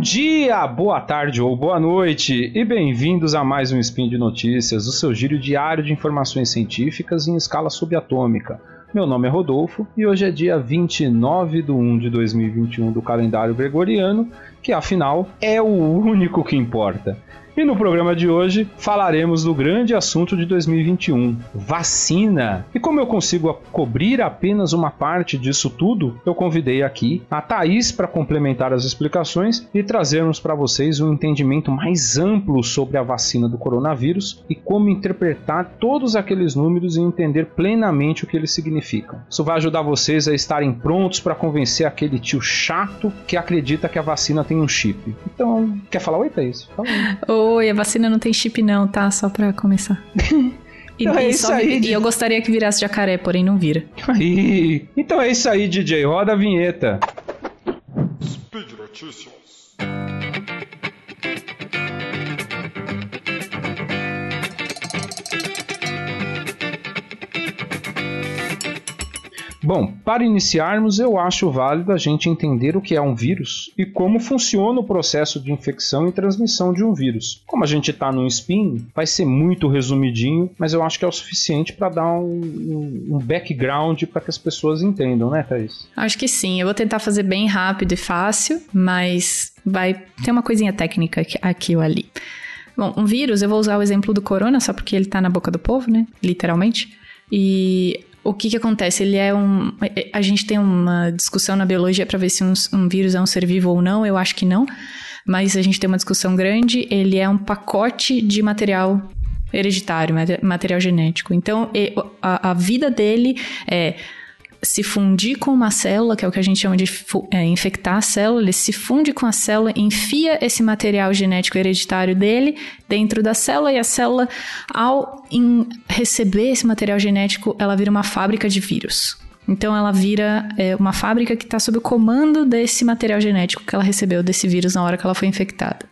dia, boa tarde ou boa noite e bem-vindos a mais um Spin de Notícias, o seu giro diário de informações científicas em escala subatômica. Meu nome é Rodolfo e hoje é dia 29 de 1 de 2021 do calendário gregoriano, que afinal é o único que importa. E no programa de hoje falaremos do grande assunto de 2021, vacina. E como eu consigo cobrir apenas uma parte disso tudo, eu convidei aqui a Thaís para complementar as explicações e trazermos para vocês um entendimento mais amplo sobre a vacina do coronavírus e como interpretar todos aqueles números e entender plenamente o que eles significam. Isso vai ajudar vocês a estarem prontos para convencer aquele tio chato que acredita que a vacina tem um chip. Então, quer falar oi, Thaís? Fala aí. Oi, a vacina não tem chip não, tá? Só pra começar. E, então é isso aí, e eu gostaria que virasse jacaré, porém não vira. Aí. Então é isso aí, DJ. Roda a vinheta. Speed Notícias. Bom, para iniciarmos, eu acho válido a gente entender o que é um vírus e como funciona o processo de infecção e transmissão de um vírus. Como a gente está num spin, vai ser muito resumidinho, mas eu acho que é o suficiente para dar um, um background para que as pessoas entendam, né, Thaís? Acho que sim. Eu vou tentar fazer bem rápido e fácil, mas vai ter uma coisinha técnica aqui, ou ali. Bom, um vírus, eu vou usar o exemplo do corona, só porque ele está na boca do povo, né? Literalmente. E o que que acontece? Ele é um. A gente tem uma discussão na biologia para ver se um, um, vírus é um ser vivo ou não. Eu acho que não. Mas a gente tem uma discussão grande. Ele é um pacote de material hereditário, material genético. Então, a, a vida dele é se fundir com uma célula, que é o que a gente chama de é, infectar a célula, ele se funde com a célula, enfia esse material genético hereditário dele dentro da célula e a célula, ao receber esse material genético, ela vira uma fábrica de vírus. Então ela vira é, uma fábrica que está sob o comando desse material genético que ela recebeu desse vírus na hora que ela foi infectada.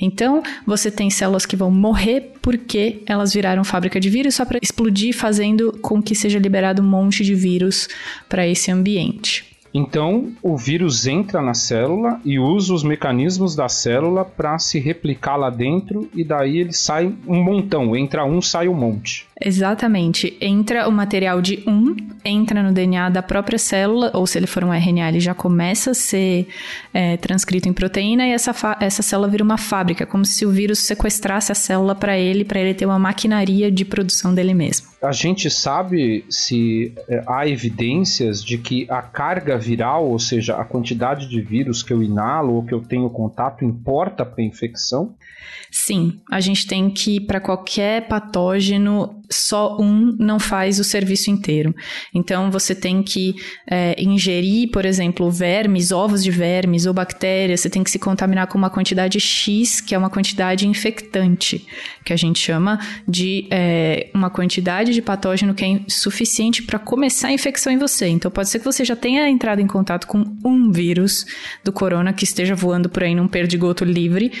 Então, você tem células que vão morrer porque elas viraram fábrica de vírus só para explodir, fazendo com que seja liberado um monte de vírus para esse ambiente. Então, o vírus entra na célula e usa os mecanismos da célula para se replicar lá dentro e daí ele sai um montão. Entra um, sai um monte. Exatamente. Entra o material de um, entra no DNA da própria célula, ou se ele for um RNA, ele já começa a ser é, transcrito em proteína e essa, essa célula vira uma fábrica, como se o vírus sequestrasse a célula para ele, para ele ter uma maquinaria de produção dele mesmo. A gente sabe se é, há evidências de que a carga viral, ou seja, a quantidade de vírus que eu inalo ou que eu tenho contato, importa para a infecção? Sim, a gente tem que, para qualquer patógeno, só um não faz o serviço inteiro. Então, você tem que é, ingerir, por exemplo, vermes, ovos de vermes ou bactérias, você tem que se contaminar com uma quantidade X, que é uma quantidade infectante, que a gente chama de é, uma quantidade de patógeno que é suficiente para começar a infecção em você. Então, pode ser que você já tenha entrado em contato com um vírus do corona que esteja voando por aí num perdigoto livre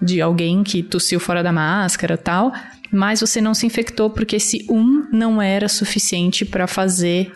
de alguém que tossiu fora da máscara tal, mas você não se infectou porque esse um não era suficiente para fazer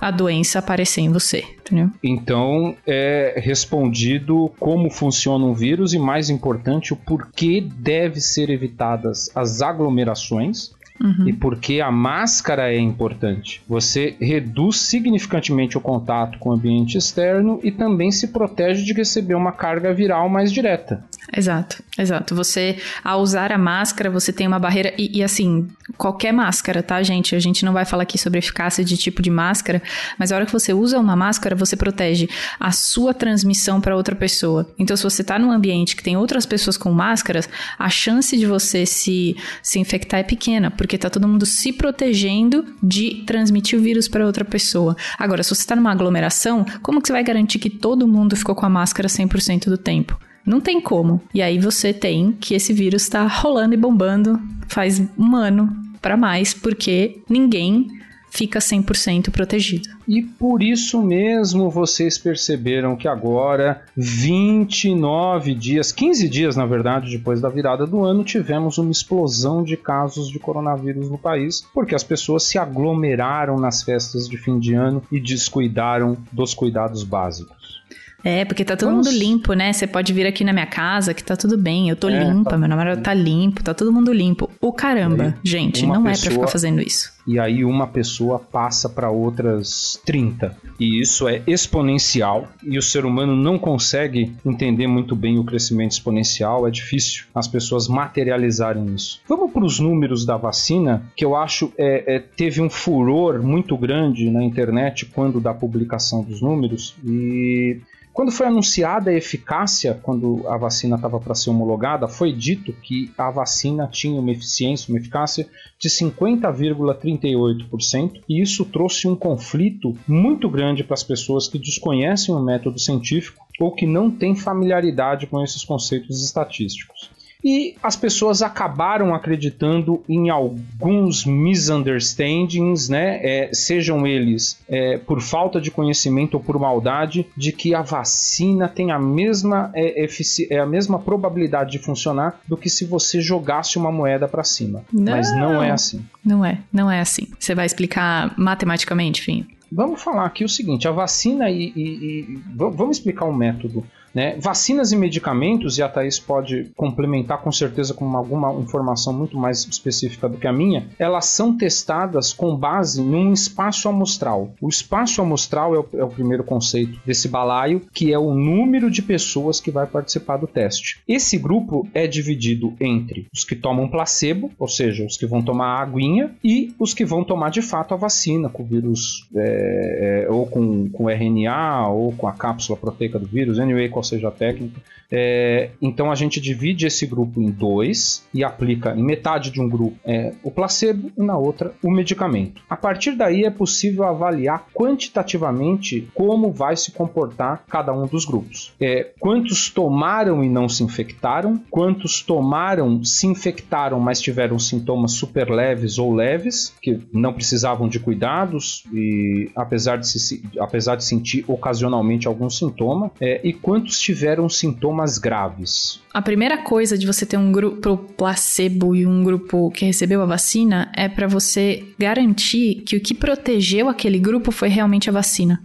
a doença aparecer em você, entendeu? Então é respondido como funciona um vírus e mais importante o porquê deve ser evitadas as aglomerações Uhum. E porque a máscara é importante. Você reduz significantemente o contato com o ambiente externo e também se protege de receber uma carga viral mais direta. Exato, exato. Você, ao usar a máscara, você tem uma barreira. E, e, assim, qualquer máscara, tá, gente? A gente não vai falar aqui sobre eficácia de tipo de máscara, mas a hora que você usa uma máscara, você protege a sua transmissão para outra pessoa. Então, se você tá num ambiente que tem outras pessoas com máscaras, a chance de você se, se infectar é pequena, porque tá todo mundo se protegendo de transmitir o vírus para outra pessoa. Agora, se você tá numa aglomeração, como que você vai garantir que todo mundo ficou com a máscara 100% do tempo? Não tem como. E aí você tem que esse vírus está rolando e bombando faz um ano para mais, porque ninguém fica 100% protegido. E por isso mesmo vocês perceberam que agora, 29 dias, 15 dias na verdade, depois da virada do ano, tivemos uma explosão de casos de coronavírus no país, porque as pessoas se aglomeraram nas festas de fim de ano e descuidaram dos cuidados básicos. É, porque tá todo mundo limpo, né? Você pode vir aqui na minha casa que tá tudo bem, eu tô é, limpa, tá... meu namorado tá limpo, tá todo mundo limpo. O caramba, aí, gente, não pessoa... é pra ficar fazendo isso e aí uma pessoa passa para outras 30. E isso é exponencial e o ser humano não consegue entender muito bem o crescimento exponencial, é difícil as pessoas materializarem isso. Vamos para os números da vacina, que eu acho é, é, teve um furor muito grande na internet quando da publicação dos números e quando foi anunciada a eficácia, quando a vacina estava para ser homologada, foi dito que a vacina tinha uma eficiência, uma eficácia de 50,38%, e isso trouxe um conflito muito grande para as pessoas que desconhecem o método científico ou que não têm familiaridade com esses conceitos estatísticos. E as pessoas acabaram acreditando em alguns misunderstandings, né? É, sejam eles é, por falta de conhecimento ou por maldade, de que a vacina tem a mesma, é, é a mesma probabilidade de funcionar do que se você jogasse uma moeda para cima. Não, Mas não é assim. Não é, não é assim. Você vai explicar matematicamente, enfim. Vamos falar aqui o seguinte: a vacina e, e, e vamos explicar o método. Né? Vacinas e medicamentos, e a Thaís pode complementar com certeza com alguma informação muito mais específica do que a minha, elas são testadas com base num espaço amostral. O espaço amostral é o, é o primeiro conceito desse balaio, que é o número de pessoas que vai participar do teste. Esse grupo é dividido entre os que tomam placebo, ou seja, os que vão tomar aguinha, e os que vão tomar de fato a vacina com vírus, é, é, ou com, com RNA, ou com a cápsula proteica do vírus, anyway, qual seja a técnica. É, então a gente divide esse grupo em dois e aplica em metade de um grupo é, o placebo e na outra o medicamento. A partir daí é possível avaliar quantitativamente como vai se comportar cada um dos grupos. É, quantos tomaram e não se infectaram, quantos tomaram, se infectaram, mas tiveram sintomas super leves ou leves, que não precisavam de cuidados e apesar de, se, apesar de sentir ocasionalmente algum sintoma, é, e quantos quantos tiveram sintomas graves? A primeira coisa de você ter um grupo placebo e um grupo que recebeu a vacina é para você garantir que o que protegeu aquele grupo foi realmente a vacina.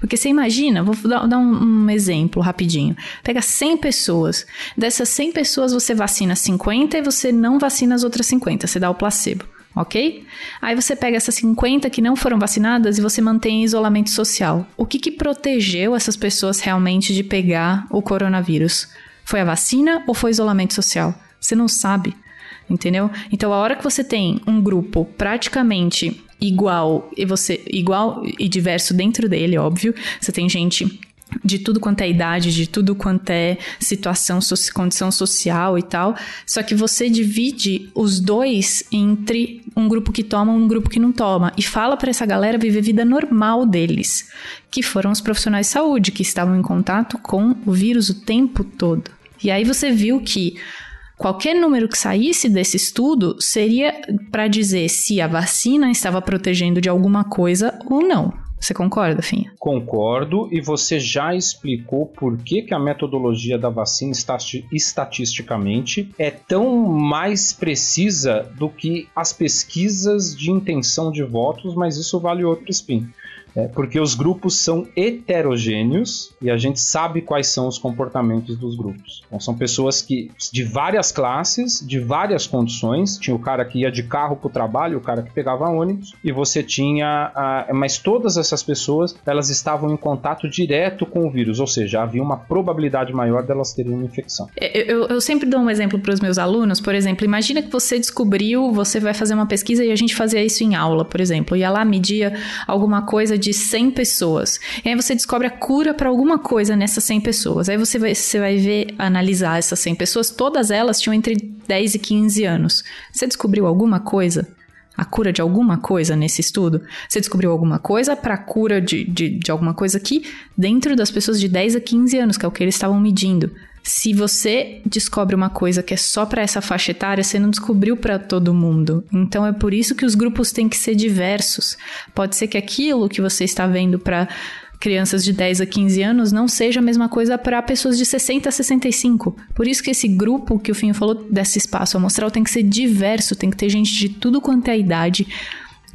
Porque você imagina, vou dar, dar um, um, exemplo rapidinho. Pega 100 pessoas. Dessas 100 pessoas você vacina 50 e você não vacina as outras 50. Você dá o placebo ok? Aí você pega essas 50 que não foram vacinadas e você mantém isolamento social. O que, que protegeu essas pessoas realmente de pegar o coronavírus? Foi a vacina ou foi isolamento social? Você não sabe, entendeu? Então, a hora que você tem um grupo praticamente igual e você igual e diverso dentro dele, óbvio, você tem gente de tudo quanto é idade, de tudo quanto é situação, condição social e tal. Só que você divide os dois entre um grupo que toma e um grupo que não toma e fala para essa galera viver a vida normal deles, que foram os profissionais de saúde que estavam em contato com o vírus o tempo todo. E aí você viu que qualquer número que saísse desse estudo seria para dizer se a vacina estava protegendo de alguma coisa ou não. Você concorda, Finha? Concordo, e você já explicou por que, que a metodologia da vacina estatisticamente é tão mais precisa do que as pesquisas de intenção de votos, mas isso vale outro spin. É, porque os grupos são heterogêneos e a gente sabe quais são os comportamentos dos grupos. Então, são pessoas que de várias classes, de várias condições. Tinha o cara que ia de carro para o trabalho, o cara que pegava ônibus, e você tinha. A, mas todas essas pessoas elas estavam em contato direto com o vírus, ou seja, havia uma probabilidade maior delas terem uma infecção. É, eu, eu sempre dou um exemplo para os meus alunos, por exemplo, imagina que você descobriu, você vai fazer uma pesquisa e a gente fazia isso em aula, por exemplo, ia lá media alguma coisa de de 100 pessoas. E aí você descobre a cura para alguma coisa nessas 100 pessoas. Aí você vai, você vai ver, analisar essas 100 pessoas, todas elas tinham entre 10 e 15 anos. Você descobriu alguma coisa? a cura de alguma coisa nesse estudo? Você descobriu alguma coisa para a cura de, de, de, alguma coisa aqui dentro das pessoas de 10 a 15 anos, que é o que eles estavam medindo. Se você descobre uma coisa que é só para essa faixa etária, você não descobriu para todo mundo. Então é por isso que os grupos têm que ser diversos. Pode ser que aquilo que você está vendo para crianças de 10 a 15 anos não seja a mesma coisa para pessoas de 60 a 65. Por isso que esse grupo que o Finho falou desse espaço amostral tem que ser diverso, tem que ter gente de tudo quanto é idade,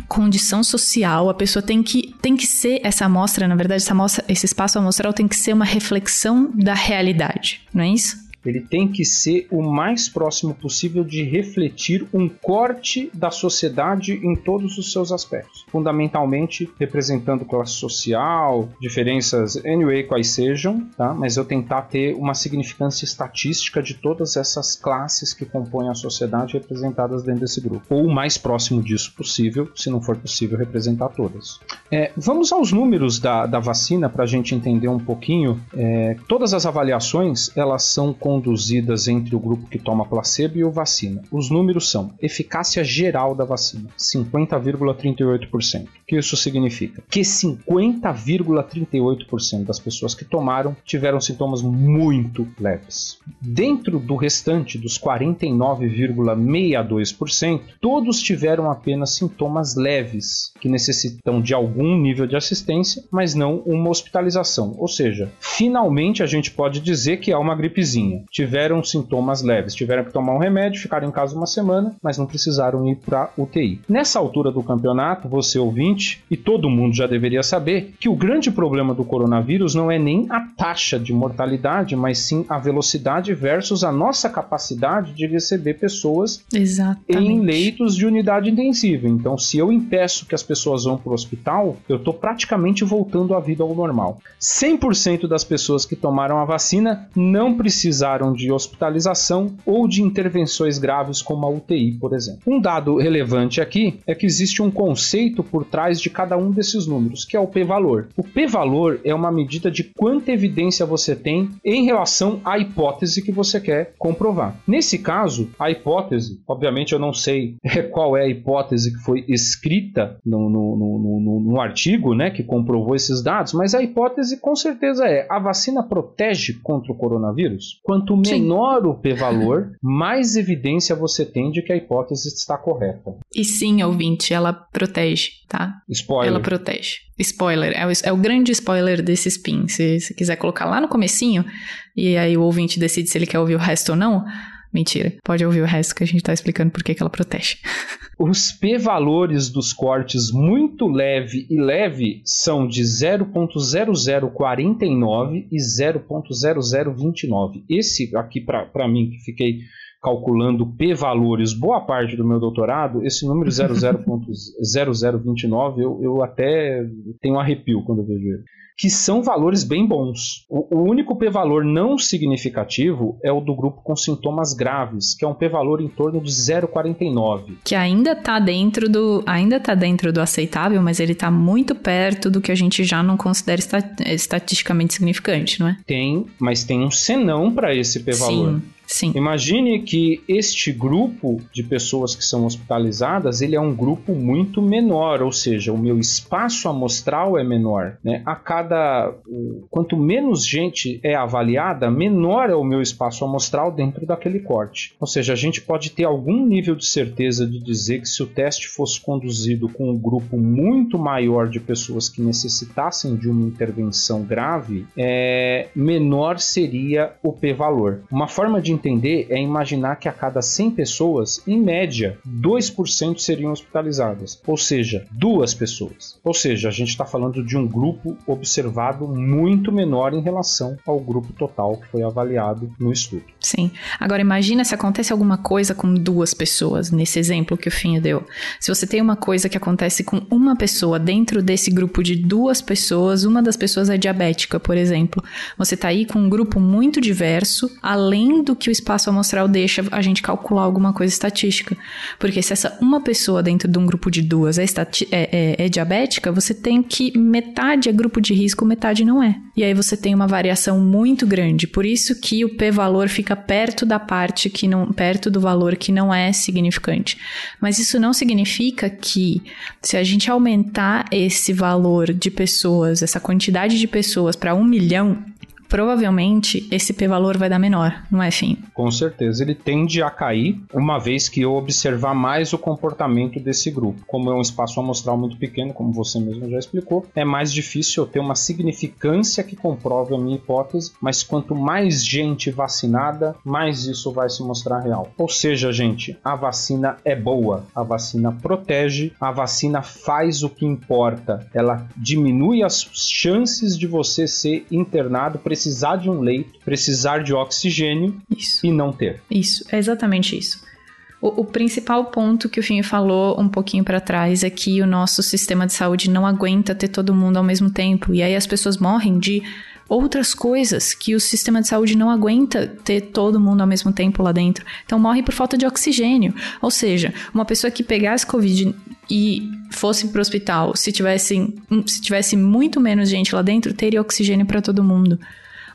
condição social, a pessoa tem que, tem que ser essa amostra, na verdade, essa amostra, esse espaço amostral tem que ser uma reflexão da realidade, não é isso? Ele tem que ser o mais próximo possível de refletir um corte da sociedade em todos os seus aspectos, fundamentalmente representando classe social, diferenças anyway quais sejam, tá? Mas eu tentar ter uma significância estatística de todas essas classes que compõem a sociedade representadas dentro desse grupo, ou o mais próximo disso possível, se não for possível representar todas. É, vamos aos números da, da vacina para a gente entender um pouquinho. É, todas as avaliações elas são com conduzidas entre o grupo que toma placebo e o vacina. Os números são eficácia geral da vacina, 50,38%. O que isso significa? Que 50,38% das pessoas que tomaram tiveram sintomas muito leves. Dentro do restante dos 49,62%, todos tiveram apenas sintomas leves, que necessitam de algum nível de assistência, mas não uma hospitalização. Ou seja, finalmente a gente pode dizer que é uma gripezinha tiveram sintomas leves, tiveram que tomar um remédio, ficaram em casa uma semana, mas não precisaram ir para UTI. Nessa altura do campeonato, você ouvinte e todo mundo já deveria saber que o grande problema do coronavírus não é nem a taxa de mortalidade, mas sim a velocidade versus a nossa capacidade de receber pessoas Exatamente. em leitos de unidade intensiva. Então, se eu impeço que as pessoas vão para o hospital, eu estou praticamente voltando a vida ao normal. 100% das pessoas que tomaram a vacina não precisaram precisaram de hospitalização ou de intervenções graves como a UTI, por exemplo. Um dado relevante aqui é que existe um conceito por trás de cada um desses números, que é o p-valor. O p-valor é uma medida de quanta evidência você tem em relação à hipótese que você quer comprovar. Nesse caso, a hipótese, obviamente eu não sei qual é a hipótese que foi escrita no, no, no, no artigo né, que comprovou esses dados, mas a hipótese com certeza é a vacina protege contra o coronavírus? Quando Quanto menor sim. o p-valor, mais evidência você tem de que a hipótese está correta. E sim, ouvinte, ela protege, tá? Spoiler. Ela protege. Spoiler, é o, é o grande spoiler desse spin. Se você quiser colocar lá no comecinho, e aí o ouvinte decide se ele quer ouvir o resto ou não, Mentira. Pode ouvir o resto que a gente tá explicando por que ela protege. Os p-valores dos cortes muito leve e leve são de 0.0049 e 0.0029. Esse aqui, para mim, que fiquei calculando p-valores boa parte do meu doutorado, esse número 00.0029 eu, eu até tenho um arrepio quando eu vejo ele que são valores bem bons. O, o único p-valor não significativo é o do grupo com sintomas graves, que é um p-valor em torno de 0,49. Que ainda está dentro do ainda tá dentro do aceitável, mas ele está muito perto do que a gente já não considera estatisticamente significante, não é? Tem, mas tem um senão para esse p-valor. Sim. Sim. Imagine que este grupo de pessoas que são hospitalizadas, ele é um grupo muito menor, ou seja, o meu espaço amostral é menor. Né? A cada quanto menos gente é avaliada, menor é o meu espaço amostral dentro daquele corte. Ou seja, a gente pode ter algum nível de certeza de dizer que se o teste fosse conduzido com um grupo muito maior de pessoas que necessitassem de uma intervenção grave, é, menor seria o p-valor. Uma forma de entender é imaginar que a cada 100 pessoas, em média, 2% seriam hospitalizadas, ou seja, duas pessoas. Ou seja, a gente está falando de um grupo observado muito menor em relação ao grupo total que foi avaliado no estudo. Sim. Agora imagina se acontece alguma coisa com duas pessoas, nesse exemplo que o Finho deu. Se você tem uma coisa que acontece com uma pessoa dentro desse grupo de duas pessoas, uma das pessoas é diabética, por exemplo. Você está aí com um grupo muito diverso, além do que o espaço amostral deixa a gente calcular alguma coisa estatística. Porque se essa uma pessoa dentro de um grupo de duas é, é, é, é diabética, você tem que metade é grupo de risco, metade não é. E aí você tem uma variação muito grande. Por isso que o p-valor fica perto da parte que não, perto do valor que não é significante. Mas isso não significa que se a gente aumentar esse valor de pessoas, essa quantidade de pessoas para um milhão, provavelmente esse p-valor vai dar menor, não é, fim? Com certeza, ele tende a cair uma vez que eu observar mais o comportamento desse grupo. Como é um espaço amostral muito pequeno, como você mesmo já explicou, é mais difícil eu ter uma significância que comprove a minha hipótese, mas quanto mais gente vacinada, mais isso vai se mostrar real. Ou seja, gente, a vacina é boa, a vacina protege, a vacina faz o que importa, ela diminui as chances de você ser internado, precisar de um leito, precisar de oxigênio isso. e não ter. Isso, é exatamente isso. O, o principal ponto que o Fim falou um pouquinho para trás é que o nosso sistema de saúde não aguenta ter todo mundo ao mesmo tempo. E aí as pessoas morrem de outras coisas que o sistema de saúde não aguenta ter todo mundo ao mesmo tempo lá dentro. Então morre por falta de oxigênio. Ou seja, uma pessoa que pegasse Covid e fosse para o hospital, se tivesse, se tivesse muito menos gente lá dentro, teria oxigênio para todo mundo.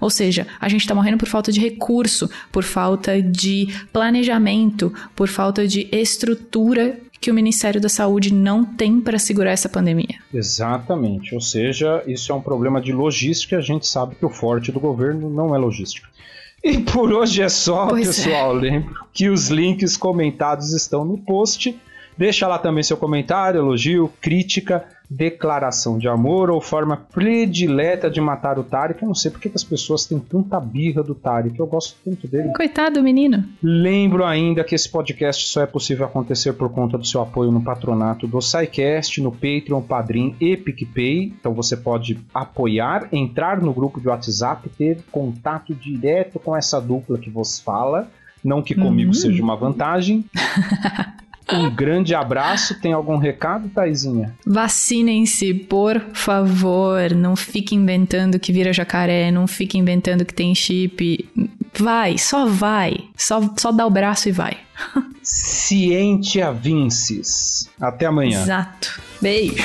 Ou seja, a gente está morrendo por falta de recurso, por falta de planejamento, por falta de estrutura que o Ministério da Saúde não tem para segurar essa pandemia. Exatamente. Ou seja, isso é um problema de logística. A gente sabe que o forte do governo não é logística. E por hoje é só, pois é. pessoal. É. Lembro que os links comentados estão no post. Deixa lá também seu comentário, elogio, crítica declaração de amor ou forma predileta de matar o Tarek. Eu não sei porque que as pessoas têm tanta birra do Tarek, eu gosto tanto dele. Coitado menino. Lembro ainda que esse podcast só é possível acontecer por conta do seu apoio no patronato do SciCast, no Patreon, Padrim e PicPay. Então você pode apoiar, entrar no grupo de WhatsApp, ter contato direto com essa dupla que vos fala. Não que comigo uhum. seja uma vantagem. Um grande abraço. Tem algum recado, Taizinha? Vacinem-se, por favor. Não fique inventando que vira jacaré. Não fique inventando que tem chip. Vai, só vai. Só, só dá o braço e vai. Cientia Vinces. Até amanhã. Exato. Beijo.